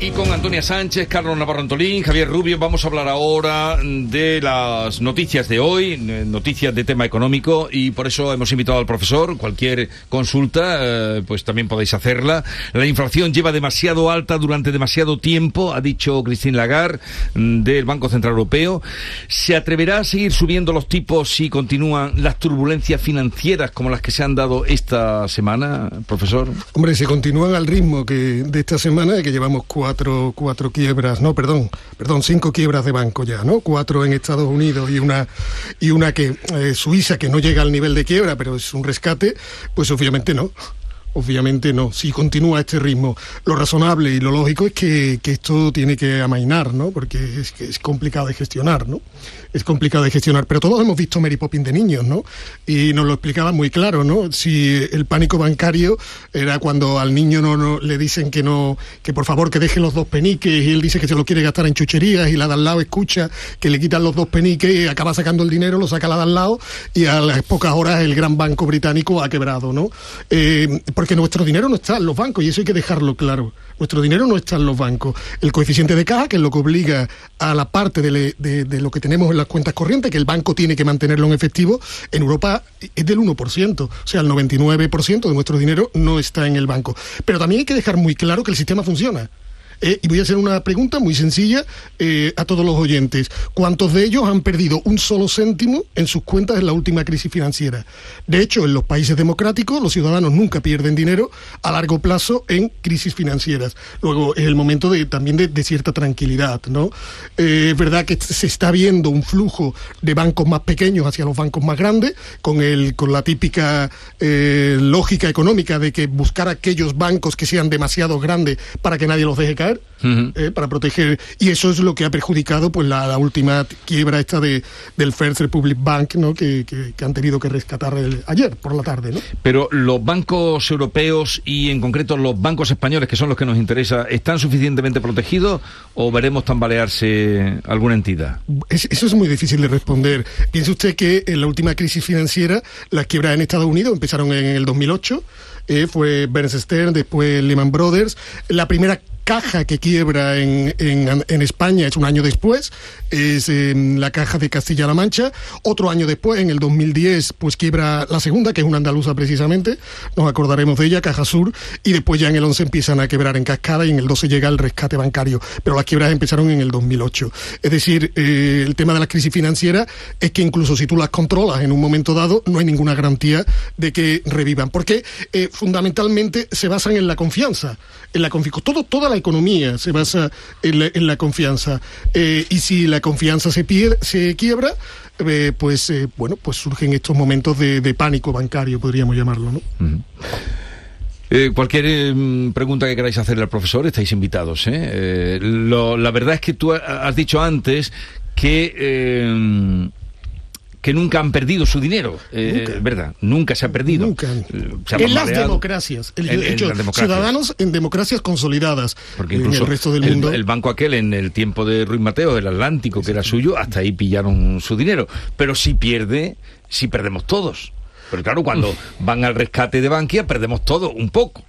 Y con Antonia Sánchez, Carlos Navarro Antolín, Javier Rubio, vamos a hablar ahora de las noticias de hoy, eh, noticias de tema económico, y por eso hemos invitado al profesor. Cualquier consulta, eh, pues también podéis hacerla. La inflación lleva demasiado alta durante demasiado tiempo, ha dicho Christine Lagarde mm, del Banco Central Europeo. ¿Se atreverá a seguir subiendo los tipos si continúan las turbulencias financieras como las que se han dado esta semana, profesor? Hombre, si continúan al ritmo que de esta semana, que llevamos cuatro cuatro, quiebras, no, perdón, perdón, cinco quiebras de banco ya, ¿no? Cuatro en Estados Unidos y una, y una que eh, Suiza que no llega al nivel de quiebra, pero es un rescate, pues obviamente no. Obviamente no, si continúa este ritmo. Lo razonable y lo lógico es que, que esto tiene que amainar, ¿no? Porque es, que es complicado de gestionar, ¿no? Es complicado de gestionar. Pero todos hemos visto Mary Poppins de niños, ¿no? Y nos lo explicaba muy claro, ¿no? Si el pánico bancario era cuando al niño no, no le dicen que no, que por favor que deje los dos peniques y él dice que se lo quiere gastar en chucherías y la de al lado escucha que le quitan los dos peniques y acaba sacando el dinero, lo saca la de al lado y a las pocas horas el gran banco británico ha quebrado, ¿no? Eh, porque nuestro dinero no está en los bancos y eso hay que dejarlo claro. Nuestro dinero no está en los bancos. El coeficiente de caja, que es lo que obliga a la parte de, lo que tenemos en las cuentas corrientes, que el banco tiene que mantenerlo en efectivo, en Europa es del 1%. O sea, el 99% de nuestro dinero no está en el banco. Pero también hay que dejar muy claro que el sistema funciona. Eh, y voy a hacer una pregunta muy sencilla eh, a todos los oyentes. ¿Cuántos de ellos han perdido un solo céntimo en sus cuentas en la última crisis financiera? De hecho, en los países democráticos los ciudadanos nunca pierden dinero a largo plazo en crisis financieras. Luego, es el momento de, también de, cierta tranquilidad. ¿no? Eh, es verdad que se está viendo un flujo de bancos más pequeños hacia los bancos más grandes, con, el, con la típica lógica económica de que buscar aquellos bancos que sean demasiado grandes para que nadie los deje caer eh, para proteger. Y eso es lo que ha perjudicado pues la, última quiebra esta de, del First Republic Bank, ¿no? Que, han tenido que rescatar ayer por la tarde. ¿no? Pero los bancos europeos y en concreto los bancos españoles, que son los que nos interesa, ¿están suficientemente protegidos o veremos tambalearse alguna entidad? eso es muy difícil de responder. Piense usted que en la última crisis financiera las quiebras en Estados Unidos empezaron en el 2008. Eh, fue Berenstein Stern, después Lehman Brothers. La primera caja que quiebra en, en, España es un año después, es en la caja de Castilla-La Mancha. Otro año después, en el 2010, pues quiebra la segunda, que es una andaluza precisamente, nos acordaremos de ella, Caja Sur, y después ya en el 11 empiezan a quebrar en cascada y en el 12 llega el rescate bancario. Pero las quiebras empezaron en el 2008. Es decir, eh, el tema de la crisis financiera es que incluso si tú las controlas en un momento dado, no hay ninguna garantía de que revivan, porque eh, fundamentalmente se basan en la confianza, en la confianza. Todo, toda economía se basa en la, confianza. Eh, y si la confianza se, pierde, se quiebra, eh, pues eh, bueno, pues surgen estos momentos de, pánico bancario, podríamos llamarlo, ¿no? cualquier pregunta que queráis hacerle al profesor, estáis invitados. la verdad es que tú has dicho antes que que nunca han perdido su dinero. Eh, ¿Verdad? Nunca se ha perdido. Nunca. en las democracias. El, hecho, ciudadanos en democracias consolidadas. Porque incluso el resto del mundo. El, banco aquel en el tiempo de Ruiz Mateo, del Atlántico, que era suyo, hasta ahí pillaron su dinero. Pero si pierde, si perdemos todos. Pero claro, cuando van al rescate de Bankia, perdemos todo, un poco.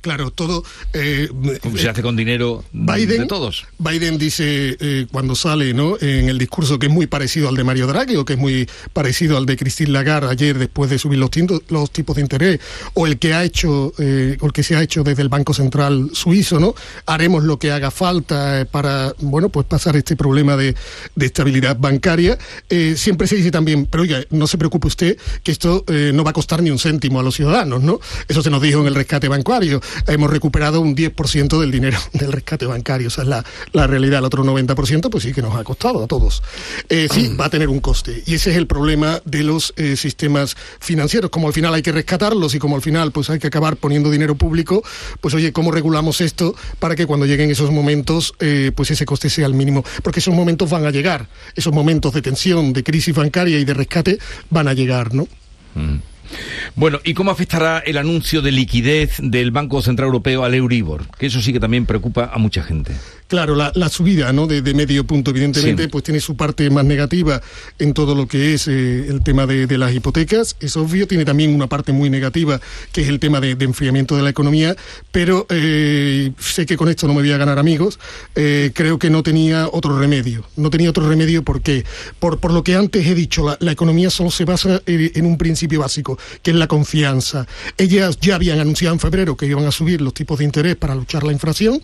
Claro, todo... Eh, se hace con dinero de todos. Biden dice eh, cuando sale ¿no? en el discurso que es muy parecido al de Mario Draghi o que es muy parecido al de Christine Lagarde ayer después de subir los, los tipos de interés o el que ha hecho eh, o el que se ha hecho desde el Banco Central suizo, ¿no? Haremos lo que haga falta para, bueno, pues pasar este problema de, de estabilidad bancaria. siempre se dice también, pero oiga, no se preocupe usted que esto no va a costar ni un céntimo a los ciudadanos, ¿no? Eso se nos dijo en el rescate bancario hemos recuperado un 10% del dinero del rescate bancario. O sea, es la, la realidad. El otro 90% pues sí que nos ha costado a todos. Eh, sí, va a tener un coste. Y ese es el problema de los eh, sistemas financieros. Como al final hay que rescatarlos y como al final pues hay que acabar poniendo dinero público, pues oye, ¿cómo regulamos esto para que cuando lleguen esos momentos eh, pues ese coste sea el mínimo? Porque esos momentos van a llegar. Esos momentos de tensión, de crisis bancaria y de rescate van a llegar, ¿no? Mm. Bueno, ¿y cómo afectará el anuncio de liquidez del Banco Central Europeo al Euribor? Que eso sí que también preocupa a mucha gente. Claro, la, subida ¿no? de, medio punto, evidentemente, pues tiene su parte más negativa en todo lo que es eh, el tema de, las hipotecas. Es obvio, tiene también una parte muy negativa, que es el tema de, enfriamiento de la economía, pero eh, sé que con esto no me voy a ganar amigos. Eh, creo que no tenía otro remedio. No tenía otro remedio porque, por, por lo que antes he dicho, la, la economía solo se basa en un principio básico, que es la confianza. Ellas ya habían anunciado en febrero que iban a subir los tipos de interés para luchar la inflación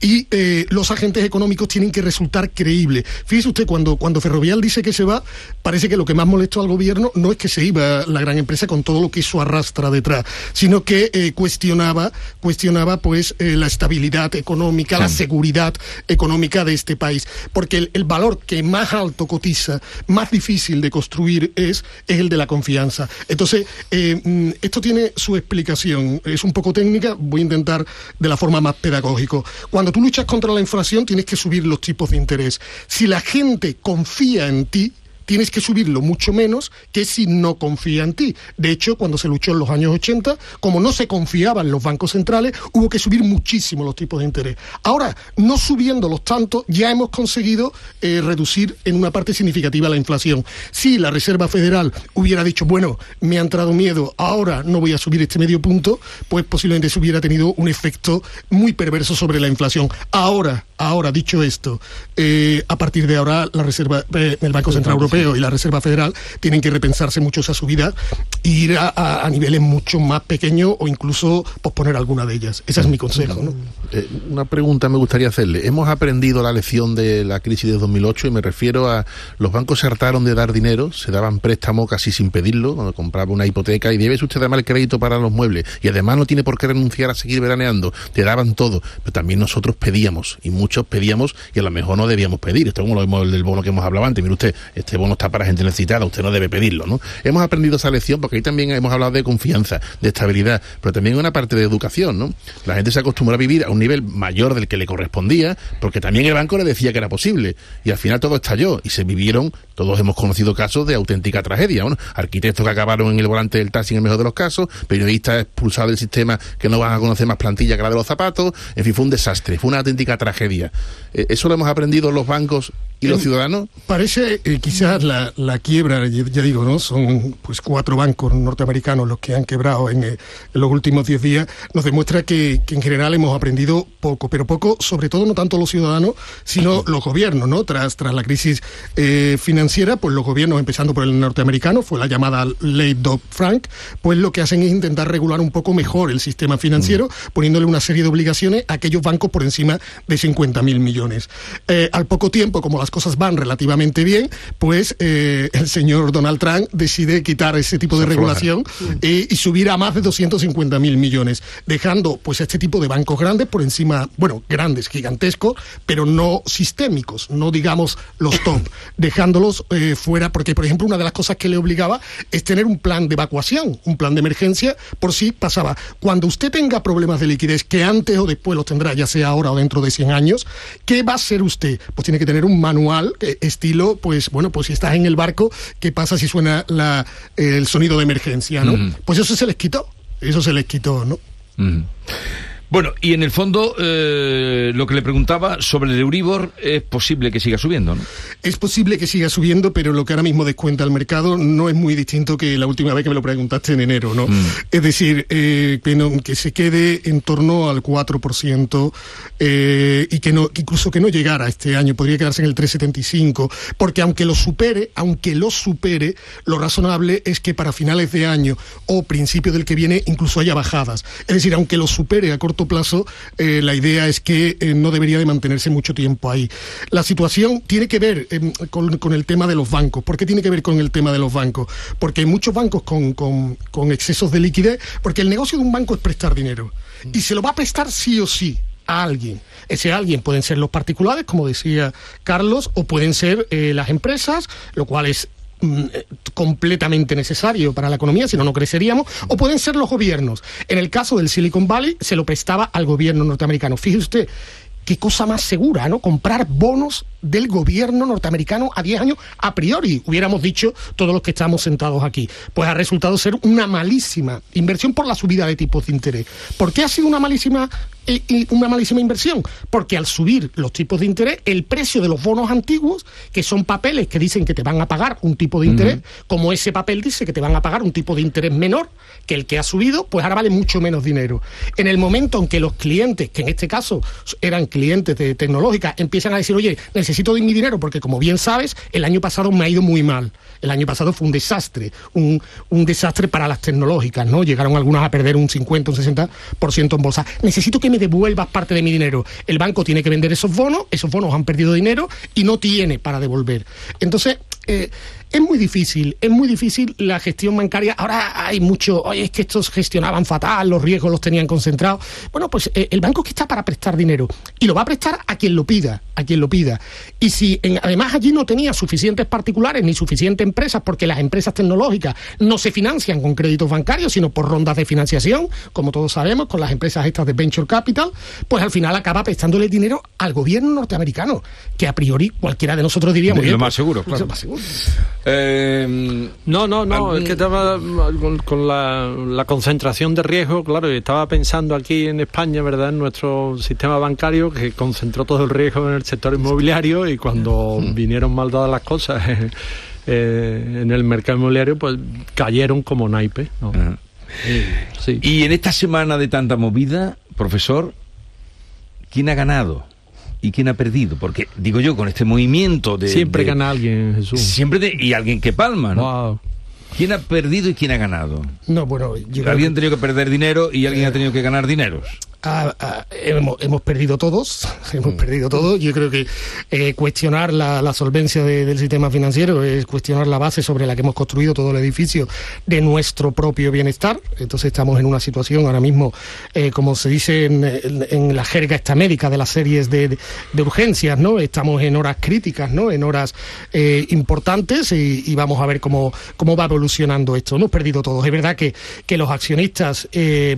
y los agentes económicos tienen que resultar creíbles. Fíjese usted, cuando, cuando Ferrovial dice que se va, parece que lo que más molestó al gobierno no es que se iba la gran empresa con todo lo que eso arrastra detrás, sino que eh, cuestionaba, cuestionaba pues eh, la estabilidad económica, la seguridad económica de este país. Porque el, valor que más alto cotiza, más difícil de construir es, es el de la confianza. Entonces, eh, mm, esto tiene su explicación. Es un poco técnica, voy a intentar de la forma más pedagógica. Cuando tú luchas contra la inflación, tienes que subir los tipos de interés. Si la gente confía en ti, tienes que subirlo mucho menos que si no confía en ti. De hecho, cuando se luchó en los años 80, como no se confiaba en los bancos centrales, hubo que subir muchísimo los tipos de interés. Ahora, no subiéndolos tanto, ya hemos conseguido eh, reducir en una parte significativa la inflación. Si la Reserva Federal hubiera dicho, bueno, me ha entrado miedo, ahora no voy a subir este medio punto, pues posiblemente se hubiera tenido un efecto muy perverso sobre la inflación. Ahora, ahora, dicho esto, eh, a partir de ahora la Reserva, eh, el Banco Central Europeo y la Reserva Federal tienen que repensarse mucho esa subida e ir a, niveles mucho más pequeños o incluso posponer alguna de ellas. Ese es mi consejo. Eh, una pregunta me gustaría hacerle. Hemos aprendido la lección de la crisis de 2008 y me refiero a los bancos se hartaron de dar dinero, se daban préstamo casi sin pedirlo, cuando compraba una hipoteca y debes usted dar el crédito para los muebles y además no tiene por qué renunciar a seguir veraneando, te daban todo, pero también nosotros pedíamos y muchos pedíamos y a lo mejor no debíamos pedir. Esto es como lo del bono que hemos hablado antes. Mire usted, este bono no está para gente necesitada, usted no debe pedirlo, ¿no? Hemos aprendido esa lección porque ahí también hemos hablado de confianza, de estabilidad, pero también una parte de educación, ¿no? La gente se acostumbró a vivir a un nivel mayor del que le correspondía, porque también el banco le decía que era posible, y al final todo estalló y se vivieron, todos hemos conocido casos de auténtica tragedia, ¿no? Arquitectos que acabaron en el volante del taxi en el mejor de los casos, periodistas expulsados del sistema que no van a conocer más plantilla que la de los zapatos, en fin, fue un desastre, fue una auténtica tragedia. Eh, ¿Eso lo hemos aprendido los bancos y los ciudadanos? Parece eh, quizás la, la, quiebra, ya digo, ¿no? Son pues cuatro bancos norteamericanos los que han quebrado en, eh, los últimos diez días. Nos demuestra que, en general hemos aprendido poco, pero poco, sobre todo no tanto los ciudadanos, sino los gobiernos, ¿no? Tras, tras la crisis eh, financiera, pues los gobiernos, empezando por el norteamericano, fue la llamada ley Dodd-Frank, pues lo que hacen es intentar regular un poco mejor el sistema financiero, mm. poniéndole una serie de obligaciones a aquellos bancos por encima de 50 mil millones. al poco tiempo, como las cosas van relativamente bien, pues eh, el señor Donald Trump decide quitar ese tipo de regulación eh, y subir a más de 250 mil millones, dejando pues este tipo de bancos grandes por encima, bueno, grandes, gigantescos, pero no sistémicos, no digamos los top, dejándolos eh, fuera, porque por ejemplo una de las cosas que le obligaba es tener un plan de evacuación, un plan de emergencia por si pasaba. Cuando usted tenga problemas de liquidez, que antes o después los tendrá, ya sea ahora o dentro de 100 años, ¿qué va a hacer usted? Pues tiene que tener un manual estilo, pues bueno, pues si estás en el barco, ¿qué pasa si suena la, el sonido de emergencia, no? Pues eso se les quitó, eso se les quitó, ¿no? Bueno, y en el fondo, eh, lo que le preguntaba sobre el Euribor, es posible que siga subiendo, ¿no? Es posible que siga subiendo, pero lo que ahora mismo descuenta el mercado no es muy distinto que la última vez que me lo preguntaste en enero, ¿no? Mm. Es decir, eh, que, que se quede en torno al 4% eh, y que no, incluso que no llegara este año, podría quedarse en el 3,75, porque aunque lo supere, aunque lo supere, lo razonable es que para finales de año o principio del que viene incluso haya bajadas. Es decir, aunque lo supere a corto plazo, eh, la idea es que eh, no debería de mantenerse mucho tiempo ahí. La situación tiene que ver em, con, el tema de los bancos. ¿Por qué tiene que ver con el tema de los bancos? Porque hay muchos bancos con, con excesos de liquidez, porque el negocio de un banco es prestar dinero. Y se lo va a prestar sí o sí a alguien. Ese alguien pueden ser los particulares, como decía Carlos, o pueden ser eh, las empresas, lo cual es Mm, completamente necesario para la economía, si no, no creceríamos, o pueden ser los gobiernos. En el caso del Silicon Valley, se lo prestaba al gobierno norteamericano. Fíjese usted, qué cosa más segura, ¿no? Comprar bonos del gobierno norteamericano a 10 años a priori, hubiéramos dicho todos los que estamos sentados aquí. Pues ha resultado ser una malísima inversión por la subida de tipos de interés. ¿Por qué ha sido una malísima una malísima inversión, porque al subir los tipos de interés, el precio de los bonos antiguos, que son papeles que dicen que te van a pagar un tipo de interés, como ese papel dice que te van a pagar un tipo de interés menor que el que ha subido, pues ahora vale mucho menos dinero. En el momento en que los clientes, que en este caso eran clientes de tecnológica, empiezan a decir, oye, necesito de mi dinero, porque como bien sabes, el año pasado me ha ido muy mal. El año pasado fue un desastre, un, un desastre para las tecnológicas, ¿no? Llegaron algunas a perder un 50, un 60% en bolsa. Necesito que me devuelvas parte de mi dinero. El banco tiene que vender esos bonos, esos bonos han perdido dinero y no tiene para devolver. Entonces, eh, es muy difícil, es muy difícil la gestión bancaria. Ahora hay mucho, oye, es que estos gestionaban fatal, los riesgos los tenían concentrados. Bueno, pues eh, el banco es que está para prestar dinero y lo va a prestar a quien lo pida, a quien lo pida. Y si además allí no tenía suficientes particulares ni suficientes empresas, porque las empresas tecnológicas no se financian con créditos bancarios, sino por rondas de financiación, como todos sabemos, con las empresas estas de venture capital, pues al final acaba prestándole dinero al gobierno norteamericano, que a priori cualquiera de nosotros diríamos. lo más seguro, claro. Lo más seguro. Eh, no, no, no, es que estaba con, la, concentración de riesgo, claro, estaba pensando aquí en España, ¿verdad?, en nuestro sistema bancario que concentró todo el riesgo en el sector inmobiliario y cuando vinieron mal dadas las cosas eh, en el mercado inmobiliario, pues cayeron como naipes. Y en esta semana de tanta movida, profesor, ¿quién ha ganado? Y quién ha perdido. Porque, digo yo, con este movimiento de... Siempre gana alguien, Jesús. Siempre y alguien que palma, ¿no? ¿Quién ha perdido y quién ha ganado? No, bueno, yo Alguien ha tenido que perder dinero y alguien ha tenido que ganar dineros hemos, perdido todos, hemos mm. perdido todos. Yo creo que eh, cuestionar la, solvencia del sistema financiero es cuestionar la base sobre la que hemos construido todo el edificio de nuestro propio bienestar. Entonces estamos en una situación ahora mismo, eh, como se dice en, la jerga esta médica de las series de, urgencias, ¿no? Estamos en horas críticas, ¿no? En horas eh, importantes y, vamos a ver cómo, cómo va evolucionando esto. Hemos perdido todos. Es verdad que, que los accionistas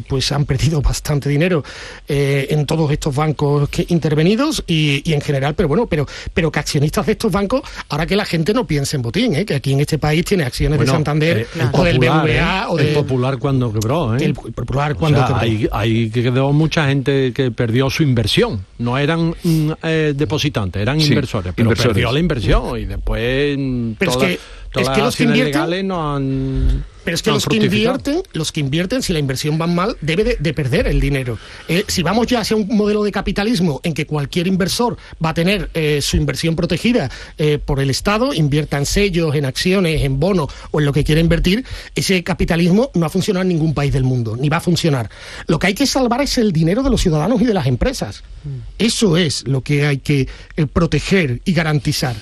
pues han perdido bastante dinero eh, en todos estos bancos que, intervenidos y, en general, pero bueno, pero, pero que accionistas de estos bancos, ahora que la gente no piense en botín, ¿eh? que aquí en este país tiene acciones de Santander eh, o del BVA o del... El Popular cuando quebró, El, Popular cuando quebró. Hay, quedó mucha gente que perdió su inversión, no eran mm, depositantes, eran inversores, pero perdió la inversión y después... Mm, pero es que, es que los que invierten, no han pero es que los que invierten, los que invierten, si la inversión va mal, debe de, perder el dinero. Eh, si vamos ya hacia un modelo de capitalismo en que cualquier inversor va a tener eh, su inversión protegida eh, por el Estado, invierta en sellos, en acciones, en bonos o en lo que quiera invertir, ese capitalismo no ha funcionado en ningún país del mundo, ni va a funcionar. Lo que hay que salvar es el dinero de los ciudadanos y de las empresas. Mm. Eso es lo que hay que proteger y garantizar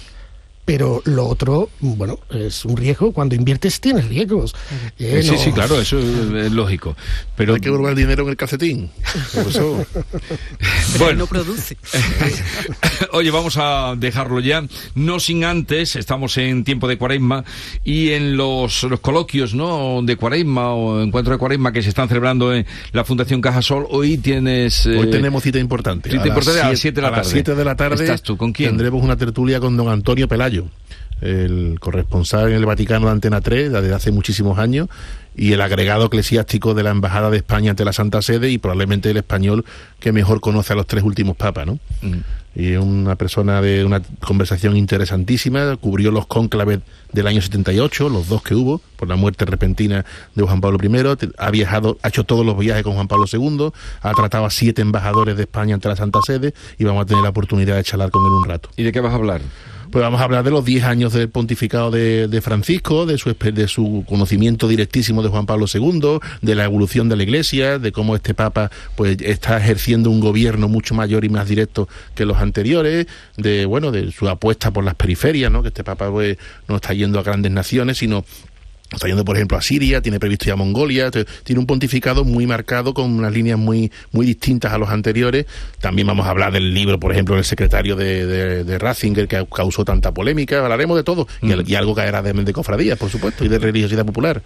pero lo otro, bueno, es un riesgo. Cuando inviertes tienes riesgos. Eh, sí, sí, claro, eso es, lógico. Pero hay que volver el dinero en el calcetín. bueno, no produce. Oye, vamos a dejarlo ya. No sin antes, estamos en tiempo de cuaresma y en los, los coloquios ¿no? de cuaresma o encuentro de cuaresma que se están celebrando en la Fundación Cajasol, hoy tienes... hoy eh, tenemos cita importante. Cita importante a las 7 de la tarde. A las 7 de la tarde. ¿Estás tú con quién? Tendremos una tertulia con don Antonio Pelayo el corresponsal en el Vaticano de Antena 3 desde hace muchísimos años y el agregado eclesiástico de la Embajada de España ante la Santa Sede y probablemente el español que mejor conoce a los tres últimos papas, ¿no? Mm. Y una persona de una conversación interesantísima, cubrió los cónclaves del año 78, los dos que hubo, por la muerte repentina de Juan Pablo I, ha viajado, ha hecho todos los viajes con Juan Pablo II, ha tratado a siete embajadores de España ante la Santa Sede y vamos a tener la oportunidad de charlar con él un rato. ¿Y de qué vas a hablar? Pues vamos a hablar de los 10 años del pontificado de, Francisco, de su, de su conocimiento directísimo de Juan Pablo II, de la evolución de la Iglesia, de cómo este Papa pues está ejerciendo un gobierno mucho mayor y más directo que los anteriores, de bueno, de su apuesta por las periferias, ¿no? que este Papa pues, no está yendo a grandes naciones, sino Está yendo, por ejemplo, a Siria, tiene previsto ya Mongolia, tiene un pontificado muy marcado con unas líneas muy, muy distintas a los anteriores. También vamos a hablar del libro, por ejemplo, del secretario de, de, Ratzinger que causó tanta polémica. Hablaremos de todo y, mm. algo caerá de, de cofradías, por supuesto, y de religiosidad popular.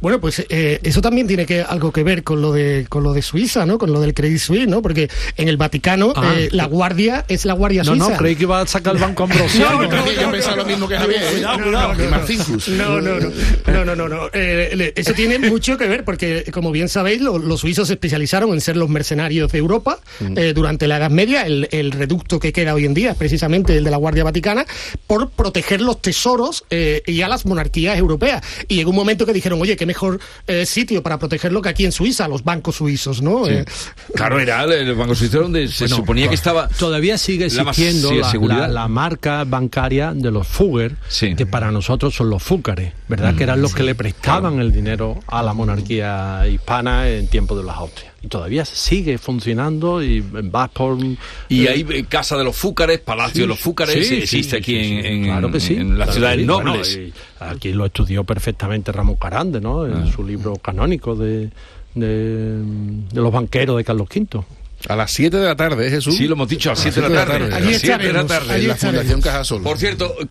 Bueno, pues eh, eso también tiene que algo que ver con lo de con lo de Suiza, ¿no? Con lo del Credit Suisse, ¿no? Porque en el Vaticano Ah. eh, la guardia es la guardia No, suiza. no, creí que iba a sacar el banco Ambrosiano. No, no, Yo pensaba lo mismo que Javier. Cuidado, cuidado. Y Marcinkus. No, no, no, no, no, no, no. Eh, eso tiene mucho que ver porque, como bien sabéis, lo- los suizos se especializaron en ser los mercenarios de Europa eh, durante la Edad Media. El, el reducto que queda hoy en día es precisamente el de la Guardia Vaticana por proteger los tesoros y a las monarquías europeas. Y llegó un momento que dijeron, oye, qué mejor eh, sitio para protegerlo que aquí en Suiza, los bancos suizos, ¿no? Eh, Claro, era el, Banco Suizo donde se Bueno, suponía que estaba... Todavía sigue existiendo sí, la, seguridad. la- la marca bancaria de los Fugger, Sí. que para nosotros son los Fúcares, ¿verdad? que eran los que le prestaban el dinero a la monarquía hispana en tiempo de las Austrias. Y todavía sigue funcionando y vas por... Y eh, hay eh, Casa de los Fúcares, Palacio de los Fúcares, Sí, existe sí, aquí sí, en, en- Claro que sí, en las claro que ciudades sí. Bueno, nobles. aquí lo estudió perfectamente Ramón Carande, ¿no? En su libro canónico de, de, de los banqueros de Carlos V. A las 7 de la tarde, ¿eh, Jesús. Sí, lo hemos dicho, a las A las 7 de la siete tarde. Allí a las 7 de la estaremos, tarde. allí En la. Fundación Cajasol. Por cierto,